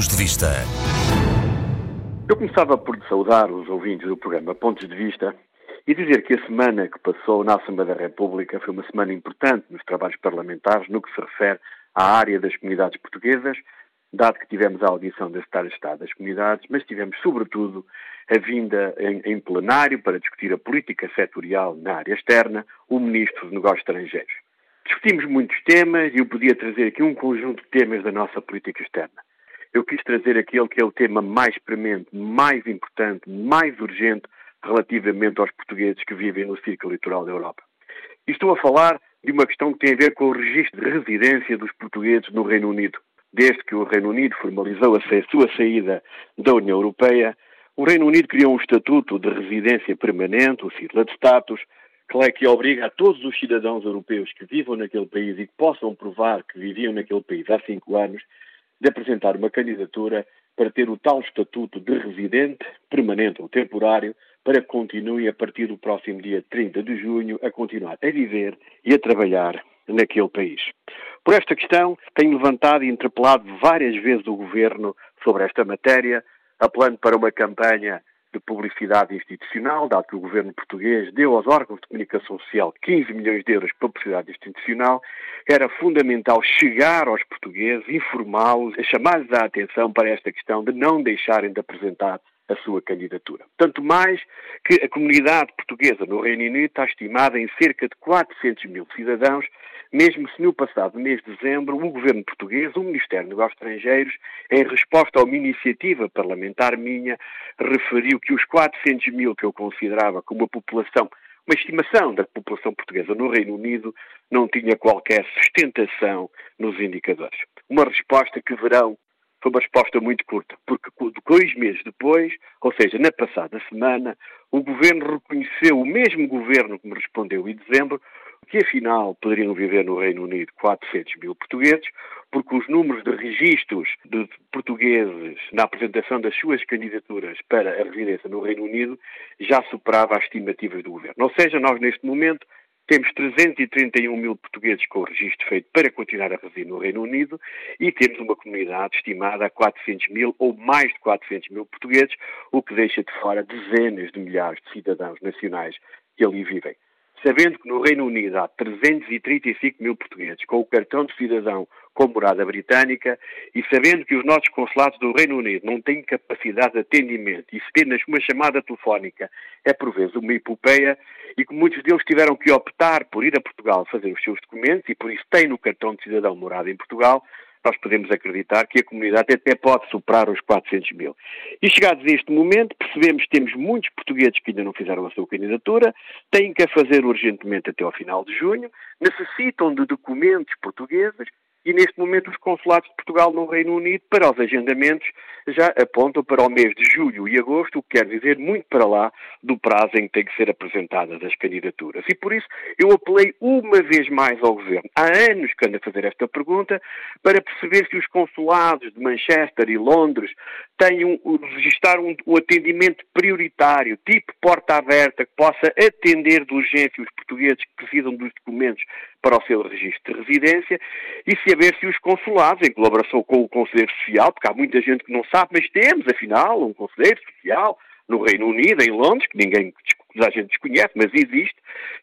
Pontos de Vista. Eu começava por saudar os ouvintes do programa Pontos de Vista e dizer que a semana que passou na Assembleia da República foi uma semana importante nos trabalhos parlamentares no que se refere à área das comunidades portuguesas, dado que tivemos a audição da Secretária de Estado das Comunidades, mas tivemos, sobretudo, a vinda em, em plenário para discutir a política setorial na área externa, o Ministro dos Negócios Estrangeiros. Discutimos muitos temas e eu podia trazer aqui um conjunto de temas da nossa política externa. Eu quis trazer aquele que é o tema mais premente, mais importante, mais urgente relativamente aos portugueses que vivem no círculo litoral da Europa. E estou a falar de uma questão que tem a ver com o registro de residência dos portugueses no Reino Unido. Desde que o Reino Unido formalizou a sua saída da União Europeia, o Reino Unido criou um estatuto de residência permanente, o sigla de status, que que obriga a todos os cidadãos europeus que vivam naquele país e que possam provar que viviam naquele país há cinco anos, de apresentar uma candidatura para ter o tal estatuto de residente, permanente ou temporário, para que continue a partir do próximo dia 30 de junho a continuar a viver e a trabalhar naquele país. Por esta questão, tenho levantado e interpelado várias vezes o Governo sobre esta matéria, apelando para uma campanha de publicidade institucional, dado que o governo português deu aos órgãos de comunicação social 15 milhões de euros para publicidade institucional, era fundamental chegar aos portugueses, informá-los, chamar-lhes a atenção para esta questão de não deixarem de apresentar a sua candidatura. Tanto mais que a comunidade portuguesa no Reino Unido está estimada em cerca de 400 mil cidadãos, mesmo se no passado mês de dezembro o governo português, o Ministério dos Negócios Estrangeiros, em resposta a uma iniciativa parlamentar minha, referiu que os 400 mil que eu considerava como a população uma estimação da população portuguesa no Reino Unido não tinha qualquer sustentação nos indicadores. Uma resposta que verão foi uma resposta muito curta, porque dois meses depois, ou seja, na passada semana, o governo reconheceu, o mesmo governo que me respondeu em dezembro, que afinal poderiam viver no Reino Unido 400 mil portugueses, porque os números de registros de portugueses na apresentação das suas candidaturas para a residência no Reino Unido já superava as estimativas do governo. Ou seja, nós neste momento temos 331 mil portugueses com o registro feito para continuar a residir no Reino Unido e temos uma comunidade estimada a 400 mil ou mais de 400 mil portugueses, o que deixa de fora dezenas de milhares de cidadãos nacionais que ali vivem. Sabendo que no Reino Unido há 335 mil portugueses com o cartão de cidadão com morada britânica e sabendo que os nossos consulados do Reino Unido não têm capacidade de atendimento e se apenas uma chamada telefónica é por vezes uma epopeia e que muitos deles tiveram que optar por ir a Portugal fazer os seus documentos e por isso têm no cartão de cidadão morada em Portugal, nós podemos acreditar que a comunidade até pode superar os 400 mil. E chegados a este momento, percebemos que temos muitos portugueses que ainda não fizeram a sua candidatura, têm que a fazer urgentemente até ao final de junho, necessitam de documentos portugueses e neste momento os consulados de Portugal no Reino Unido para os agendamentos já apontam para o mês de julho e agosto, o que quer dizer muito para lá do prazo em que têm que ser apresentadas as candidaturas. E por isso eu apelei uma vez mais ao Governo, há anos que ando a fazer esta pergunta, para perceber se os consulados de Manchester e Londres têm um, registrar um, um atendimento prioritário, tipo porta aberta, que possa atender de urgência os portugueses que precisam dos documentos para o seu registro de residência e saber se os consulados, em colaboração com o Conselheiro Social, porque há muita gente que não sabe, mas temos, afinal, um Conselheiro Social no Reino Unido, em Londres, que ninguém a gente desconhece, mas existe,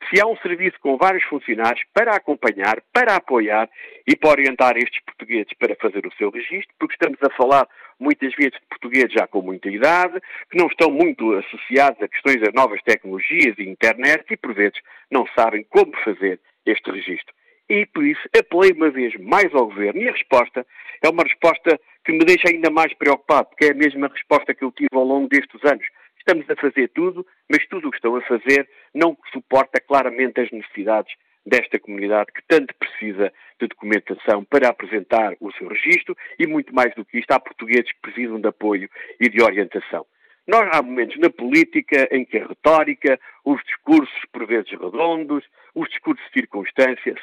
se há um serviço com vários funcionários para acompanhar, para apoiar e para orientar estes portugueses para fazer o seu registro, porque estamos a falar muitas vezes de portugueses já com muita idade, que não estão muito associados a questões das novas tecnologias e internet e por vezes não sabem como fazer este registro. E por isso apelei uma vez mais ao Governo e a resposta é uma resposta que me deixa ainda mais preocupado, porque é a mesma resposta que eu tive ao longo destes anos. Estamos a fazer tudo, mas tudo o que estão a fazer não suporta claramente as necessidades desta comunidade que tanto precisa de documentação para apresentar o seu registro e, muito mais do que isto, há portugueses que precisam de apoio e de orientação. Nós há momentos na política em que a retórica, os discursos por vezes redondos,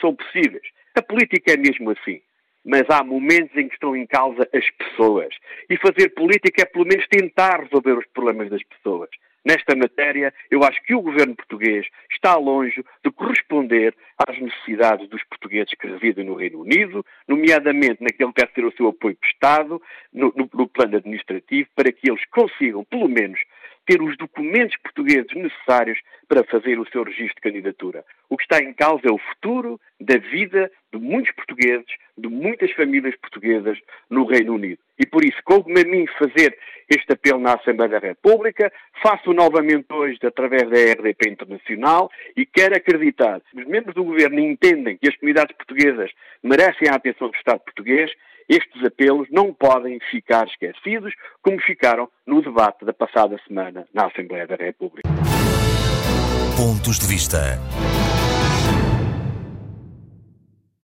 são possíveis. A política é mesmo assim. Mas há momentos em que estão em causa as pessoas. E fazer política é pelo menos tentar resolver os problemas das pessoas. nesta matéria, eu acho que o governo português está longe de corresponder às necessidades dos portugueses que residem no Reino Unido, nomeadamente naquele que deve ter o seu apoio prestado, no, no, no plano administrativo, para que eles consigam, pelo menos, ter os documentos portugueses necessários para fazer o seu registro de candidatura. O que está em causa é o futuro da vida de muitos portugueses, de muitas famílias portuguesas no Reino Unido. E por isso, como a mim fazer este apelo na Assembleia da República, faço novamente hoje através da RDP Internacional e quero acreditar que os membros do Governo entendem que as comunidades portuguesas merecem a atenção do Estado português estes apelos não podem ficar esquecidos, como ficaram no debate da passada semana na Assembleia da República. Pontos de vista.